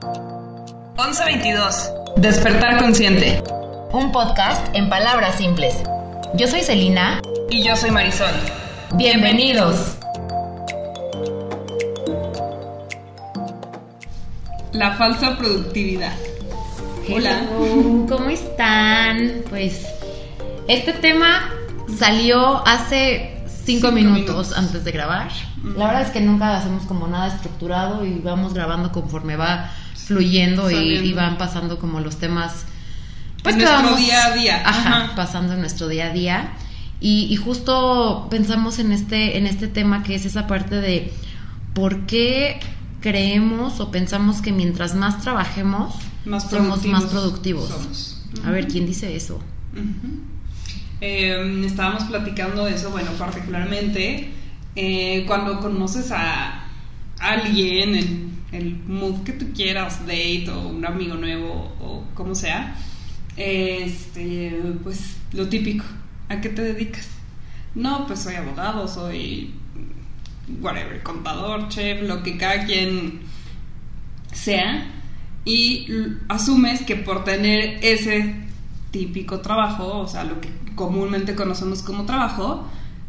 1122. Despertar consciente. Un podcast en palabras simples. Yo soy Celina. Y yo soy Marisol. Bienvenidos. La falsa productividad. Hola. ¿Cómo están? Pues este tema salió hace cinco, minutos, antes de grabar. La verdad es que nunca hacemos como nada estructurado y vamos grabando conforme va fluyendo y, van pasando como los temas. Pues en nuestro día a día. Ajá, pasando en nuestro día a día. Y, justo pensamos en este, en este tema que es esa parte de por qué creemos o pensamos que mientras más trabajemos, somos más productivos. A ver, ¿quién dice eso? Em, estábamos platicando de eso, bueno, particularmente eh, cuando conoces a alguien en el mood que tú quieras, date o un amigo nuevo o como sea, este, pues lo típico, ¿a qué te dedicas? No, pues soy abogado, soy whatever, contador, chef, lo que cada quien sea, y asumes que por tener ese típico trabajo, o sea, lo que comúnmente conocemos como trabajo,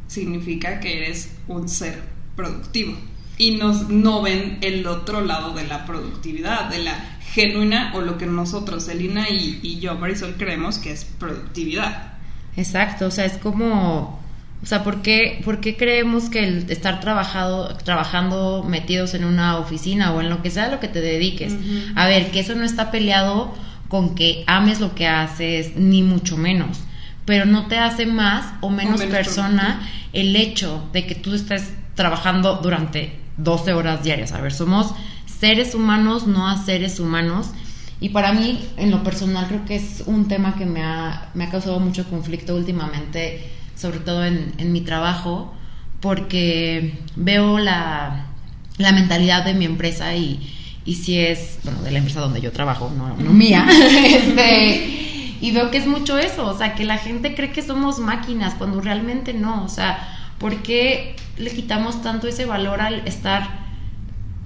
significa que eres un ser productivo. Y nos, no ven el otro lado de la productividad, de la genuina o lo que nosotros, Elina y, y yo, Marisol, creemos que es productividad. Exacto, o sea, es como o sea, ¿por qué, ¿por qué creemos que el estar trabajado, trabajando metidos en una oficina o en lo que sea lo que te dediques? A ver, que eso no está peleado con que ames lo que haces, ni mucho menos. Pero no te hace más o menos, persona el hecho de que tú estés trabajando durante 12 horas diarias. A ver, somos seres humanos, no a seres humanos. Y para mí, en lo personal, creo que es un tema que me ha, me ha causado mucho conflicto últimamente sobre todo en, mi trabajo, porque veo la, mentalidad de mi empresa y, si es, bueno, de la empresa donde yo trabajo, no, mía, este, y veo que es mucho eso, o sea, que la gente cree que somos máquinas cuando realmente no, o sea, ¿por qué le quitamos tanto ese valor al estar,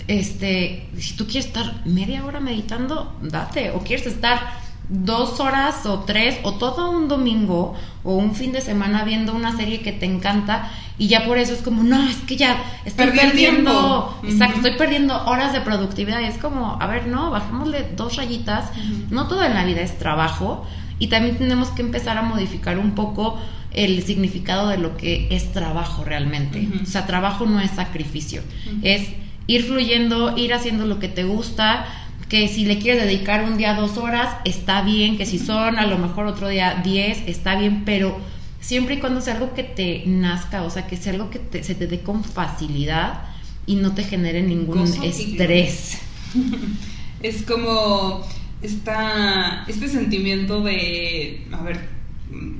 este, si tú quieres estar media hora meditando, date, o quieres estar dos horas o tres o todo un domingo o un fin de semana viendo una serie que te encanta y ya por eso es como, no, es que ya estoy perdiendo, exacto, estoy perdiendo horas de productividad y es como, a ver, no, bajémosle dos rayitas, no todo en la vida es trabajo y también tenemos que empezar a modificar un poco el significado de lo que es trabajo realmente. O sea, trabajo no es sacrificio, es ir fluyendo, ir haciendo lo que te gusta, que si le quieres dedicar un día dos horas, está bien, que si son a lo mejor otro día diez, está bien, pero siempre y cuando sea algo que te nazca, o sea, que sea algo que se te dé con facilidad y no te genere ningún estrés. Es como esta, este sentimiento de, a ver,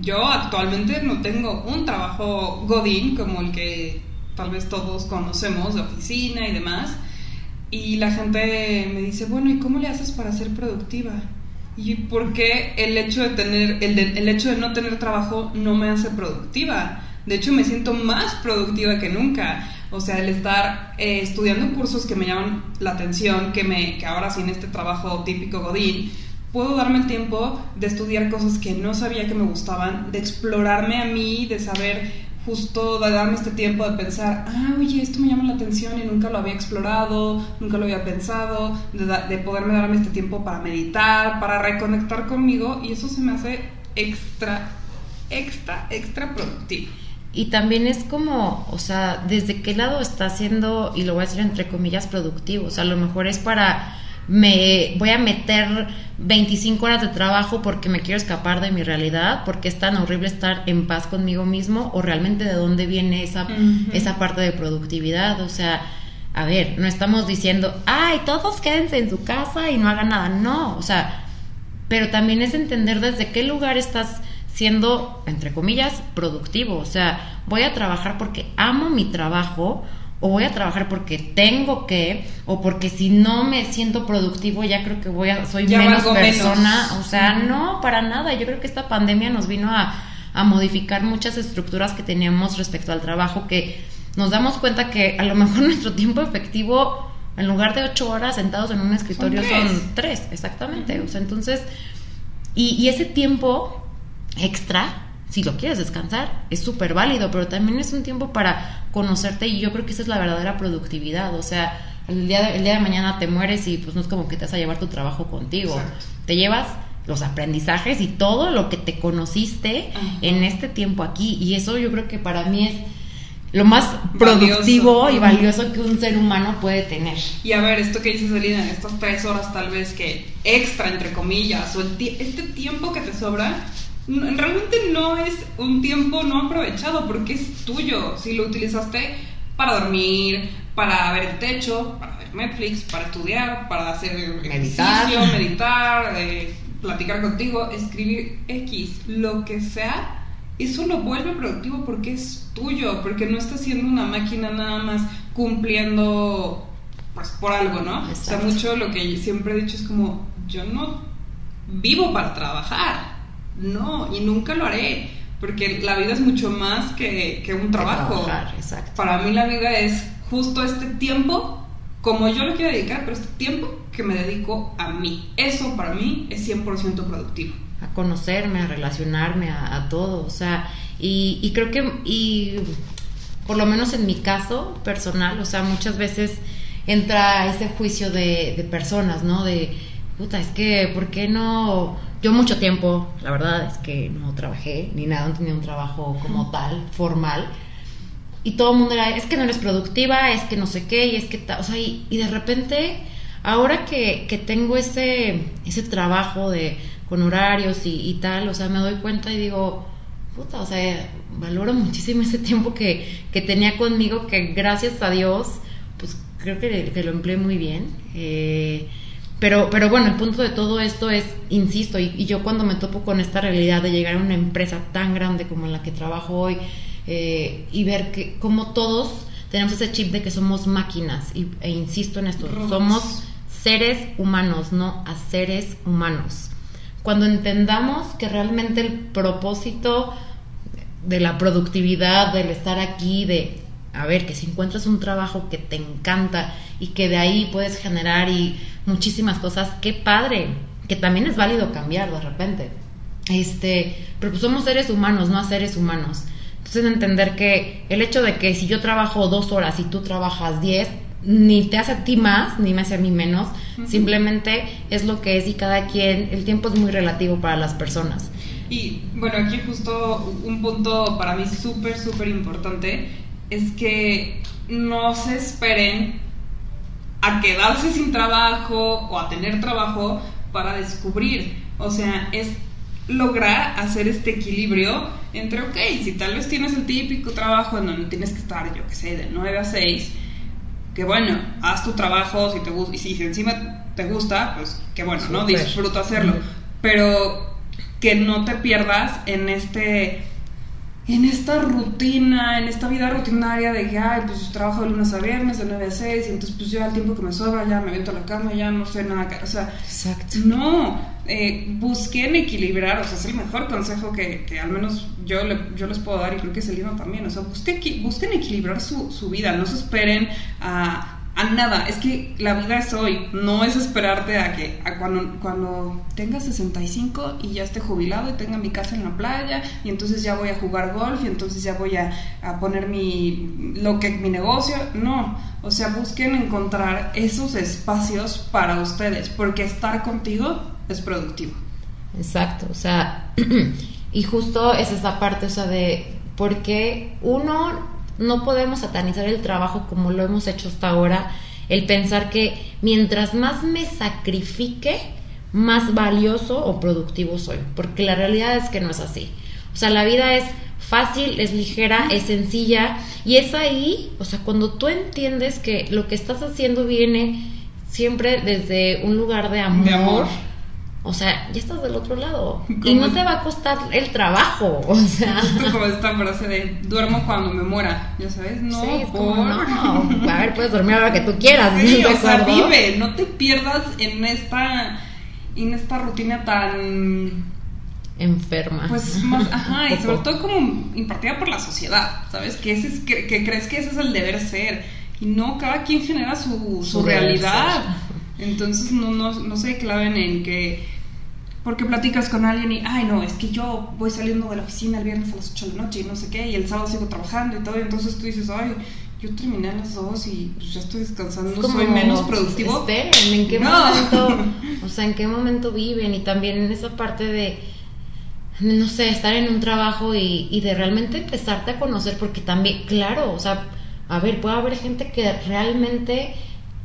yo actualmente no tengo un trabajo godín como el que tal vez todos conocemos de oficina y demás, y la gente me dice, bueno, ¿y cómo le haces para ser productiva? ¿Y por qué el hecho de tener, el, el hecho de no tener trabajo no me hace productiva? De hecho, me siento más productiva que nunca. O sea, el estar eh, estudiando cursos que me llaman la atención, que, me, que ahora sin este trabajo típico Godín, puedo darme el tiempo de estudiar cosas que no sabía que me gustaban, de explorarme a mí, de saber justo de darme este tiempo de pensar, ah, oye, esto me llama la atención y nunca lo había explorado, nunca lo había pensado, de, poderme darme este tiempo para meditar, para reconectar conmigo y eso se me hace extra, extra, extra productivo. Y también es como, o sea, desde qué lado está siendo, y lo voy a decir entre comillas, productivo. O sea, a lo mejor es para me voy a meter 25 horas de trabajo porque me quiero escapar de mi realidad, porque es tan horrible estar en paz conmigo mismo, o realmente de dónde viene esa, esa parte de productividad. O sea, a ver, no estamos diciendo, ay, todos quédense en su casa y no hagan nada. No, o sea, pero también es entender desde qué lugar estás siendo, entre comillas, productivo. O sea, voy a trabajar porque amo mi trabajo o voy a trabajar porque tengo que, o porque si no me siento productivo ya creo que voy a, soy menos persona, o sea, no, para nada, yo creo que esta pandemia nos vino a, a modificar muchas estructuras que teníamos respecto al trabajo, que nos damos cuenta que a lo mejor nuestro tiempo efectivo En lugar de ocho horas sentados en un escritorio son tres, exactamente. O sea, entonces, y, y ese tiempo extra, si lo quieres descansar, es súper válido, pero también es un tiempo para conocerte y yo creo que esa es la verdadera productividad. O sea, el día de, el día de mañana te mueres y pues no es como que te vas a llevar tu trabajo contigo. Te llevas los aprendizajes y todo lo que te conociste en este tiempo aquí. Y eso yo creo que para mí es lo más productivo y valioso que un ser humano puede tener. Y a ver, esto que dices, Elina, estas tres horas tal vez que extra, entre comillas, o este tiempo que te sobra, realmente no es un tiempo no aprovechado porque es tuyo. Si lo utilizaste para dormir, para ver el techo, para ver Netflix, para estudiar, para hacer meditar, ejercicio, meditar, eh, platicar contigo, escribir X, lo que sea, eso lo vuelve productivo porque es tuyo, porque no estás siendo una máquina nada más cumpliendo pues por algo, ¿no? O sea, mucho lo que siempre he dicho es como, yo no vivo para trabajar, no, y nunca lo haré, porque la vida es mucho más que, que un trabajo. Para mí la vida es justo este tiempo como yo lo quiero dedicar, pero este tiempo que me dedico a mí. Eso para mí es 100% productivo. A conocerme, a relacionarme, a, todo. O sea, y, creo que, y por lo menos en mi caso personal, o sea, muchas veces entra ese juicio de, de personas, ¿no? De, puta, es que, ¿por qué no? Yo mucho tiempo, la verdad es que no trabajé ni nada, no tenía un trabajo como tal, formal y todo el mundo era, es que no eres productiva, es que no sé qué, y es que, o sea, y, de repente, ahora que, que, tengo ese, ese trabajo de, con horarios y, y, tal, o sea, me doy cuenta y digo, puta, o sea, valoro muchísimo ese tiempo que, que tenía conmigo, que gracias a Dios, pues creo que, que lo empleé muy bien. Eh, pero, pero bueno, el punto de todo esto es, insisto, y, y, yo cuando me topo con esta realidad de llegar a una empresa tan grande como en la que trabajo hoy, eh, y ver que como todos tenemos ese chip de que somos máquinas, y, e insisto en esto, somos seres humanos, no a seres humanos. Cuando entendamos que realmente el propósito de la productividad, del estar aquí, de, a ver, que si encuentras un trabajo que te encanta y que de ahí puedes generar y muchísimas cosas, qué padre, que también es válido cambiar de repente. Este, pero pues somos seres humanos, no a seres humanos. Entonces entender que el hecho de que si yo trabajo dos horas y tú trabajas diez, ni te hace a ti más, ni me hace a mí menos, simplemente es lo que es y cada quien, el tiempo es muy relativo para las personas. Y bueno, aquí justo un punto para mí súper, súper importante es que no se esperen a quedarse sin trabajo o a tener trabajo para descubrir. O sea, es lograr hacer este equilibrio entre, ok, si tal vez tienes el típico trabajo en donde tienes que estar, yo que sé, de 9 a 6, que bueno, haz tu trabajo, si te gusta, y si encima te gusta, pues que bueno, ¿no? Disfruta hacerlo, pero que no te pierdas en este en esta rutina, en esta vida rutinaria de que, ay, pues trabajo de lunes a viernes, de 9 a 6, y entonces pues yo al tiempo que me sobra ya me meto a la cama, ya no sé nada, o sea, Exacto. no, eh, busquen equilibrar, o sea, es el mejor consejo que, que al menos yo, yo les puedo dar y creo que es el también, o sea, busquen, busquen equilibrar su, su vida, no se esperen a a nada. Es que la vida es hoy, no es esperarte a que a cuando, cuando tenga 65 y ya esté jubilado y tenga mi casa en la playa y entonces ya voy a jugar golf y entonces ya voy a, a poner mi, lo que, mi negocio. No, o sea, busquen encontrar esos espacios para ustedes porque estar contigo es productivo. Exacto, o sea, y justo es esa parte, o sea, de por qué uno no podemos satanizar el trabajo como lo hemos hecho hasta ahora, el pensar que mientras más me sacrifique, más valioso o productivo soy, porque la realidad es que no es así. O sea, la vida es fácil, es ligera, es sencilla. Y es ahí, o sea, cuando tú entiendes que lo que estás haciendo viene siempre desde un lugar de amor o sea, ya estás del otro lado. Y no te va a costar el trabajo. O sea. Como esta frase de duermo cuando me muera. Ya sabes, no. Sí, es como, no. A ver, puedes dormir a la que tú quieras. Sí, o sea, vive. No te pierdas en esta, en esta rutina tan enferma. Pues más, ajá, y sobre todo como impartida por la sociedad, ¿sabes? Que, ese es, que, que crees que ese es el deber ser. no, cada quien genera su, su, realidad. Entonces no, no, no se claven en que porque platicas con alguien y, ay, no, es que yo voy saliendo de la oficina el viernes a las 8 de la noche y no sé qué, y el sábado sigo trabajando y todo, y entonces tú dices, ay, yo terminé a las 2 y pues ya estoy descansando, soy menos productivo. Esperen, ¿en qué momento, o sea, en qué momento viven? Y también en esa parte de, no sé, estar en un trabajo y, y de realmente empezarte a conocer, porque también, claro, o sea, a ver, puede haber gente que realmente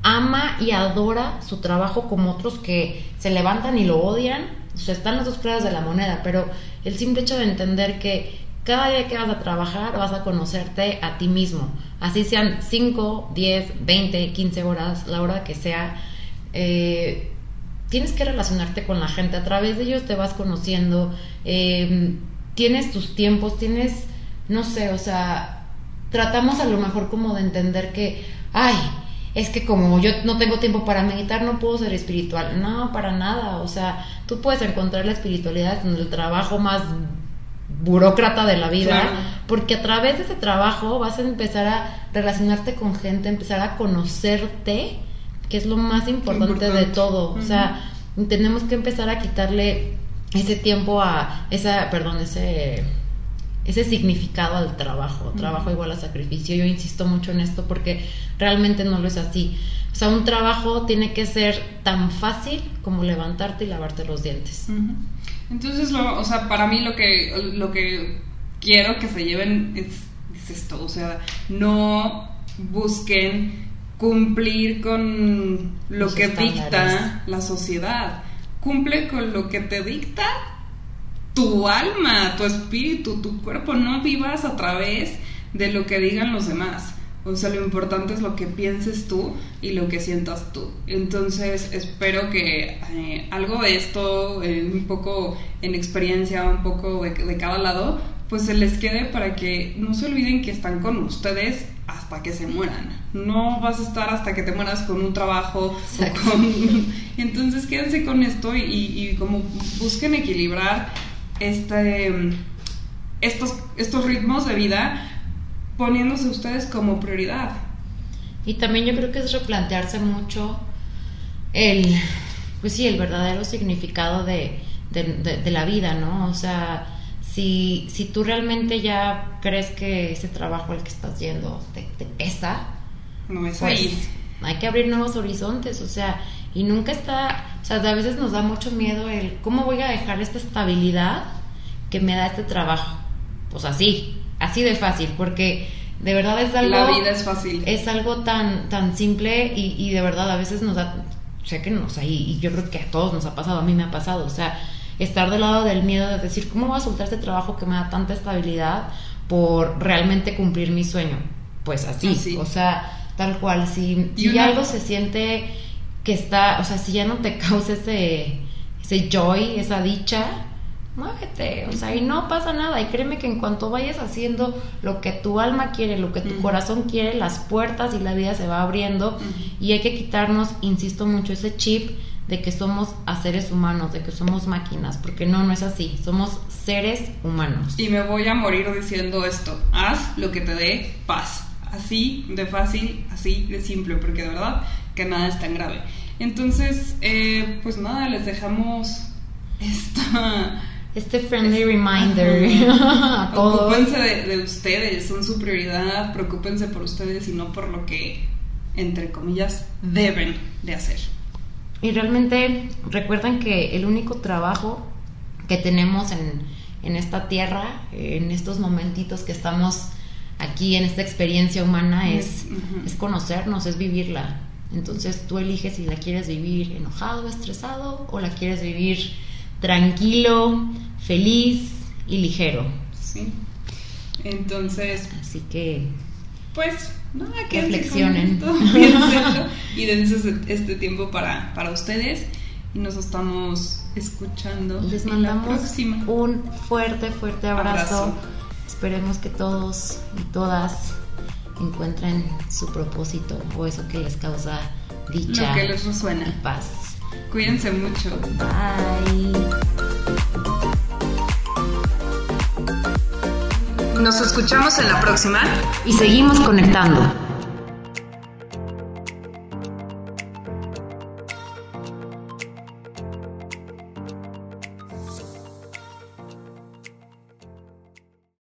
ama y adora su trabajo como otros que se levantan y lo odian o sea, están las dos caras de la moneda, pero el simple hecho de entender que cada día que vas a trabajar vas a conocerte a ti mismo, así sean 5, 10, 20, 15 horas, la hora que sea, eh, tienes que relacionarte con la gente, a través de ellos te vas conociendo, eh, tienes tus tiempos, tienes, no sé, o sea, tratamos a lo mejor como de entender que, ay, es que como yo no tengo tiempo para meditar, no puedo ser espiritual. No, para nada. O sea, tú puedes encontrar la espiritualidad en el trabajo más burócrata de la vida, porque a través de ese trabajo vas a empezar a relacionarte con gente, empezar a conocerte, que es lo más importante, de todo. O sea, tenemos que empezar a quitarle ese tiempo a esa, perdón, ese ese significado al trabajo, trabajo igual a sacrificio. Yo insisto mucho en esto porque realmente no lo es así. O sea, un trabajo tiene que ser tan fácil como levantarte y lavarte los dientes. Entonces, o sea, para mí lo que, lo que quiero que se lleven es, esto, o sea, no busquen cumplir con lo que dicta la sociedad. Cumple con lo que te dicta tu alma, tu espíritu, tu cuerpo, no vivas a través de lo que digan los demás. O sea, lo importante es lo que pienses tú y lo que sientas tú. Entonces, espero que eh, algo de esto, un poco en experiencia, un poco de, de, cada lado, pues se les quede para que no se olviden que están con ustedes hasta que se mueran. No vas a estar hasta que te mueras con un trabajo. Con... Entonces, quédense con esto y, y como busquen equilibrar este, estos, estos ritmos de vida poniéndose ustedes como prioridad. Y también yo creo que es replantearse mucho el, pues sí, el verdadero significado de, de, la vida, ¿no? O sea, si, si tú realmente ya crees que ese trabajo al que estás yendo te, pesa, no es pues, ahí. Hay que abrir nuevos horizontes, o sea, y nunca está, o sea, a veces nos da mucho miedo el cómo voy a dejar esta estabilidad que me da este trabajo. Pues así, así de fácil, porque de verdad es algo... La vida es fácil. Es algo tan, tan simple y, y de verdad a veces nos da, sé que nos, y, y yo creo que a todos nos ha pasado, a mí me ha pasado, o sea, estar del lado del miedo de decir, ¿cómo voy a soltar este trabajo que me da tanta estabilidad por realmente cumplir mi sueño? Pues así, o sea, tal cual, si, si algo se siente que está, o sea, si ya no te causa ese, ese joy, esa dicha, muévete, o sea, y no pasa nada. Y créeme que en cuanto vayas haciendo lo que tu alma quiere, lo que tu corazón quiere, las puertas y la vida se va abriendo. Y hay que quitarnos, insisto mucho, ese chip de que somos a seres humanos, de que somos máquinas, porque no, no es así, somos seres humanos. Y me voy a morir diciendo esto, haz lo que te dé paz, así de fácil, así de simple, porque de verdad que nada es tan grave. Entonces, eh, pues nada, les dejamos esta... Este friendly reminder a todos. de, de, ustedes, son su prioridad, preocúpense por ustedes y no por lo que, entre comillas, deben de hacer. Y realmente recuerden que el único trabajo que tenemos en, en esta tierra, en estos momentitos que estamos aquí en esta experiencia humana, es, es conocernos, es vivirla entonces tú eliges si la quieres vivir enojado, estresado o la quieres vivir tranquilo, feliz y ligero. Sí. Entonces. Así que. Pues, nada, que reflexionen. y dense este tiempo para, para ustedes. Y nos estamos escuchando. Les mandamos un fuerte, fuerte abrazo. Esperemos que todos y todas encuentren su propósito o eso que les causa dicha Lo que les resuena. y paz. Cuídense mucho. Bye. Nos escuchamos en la próxima y seguimos conectando.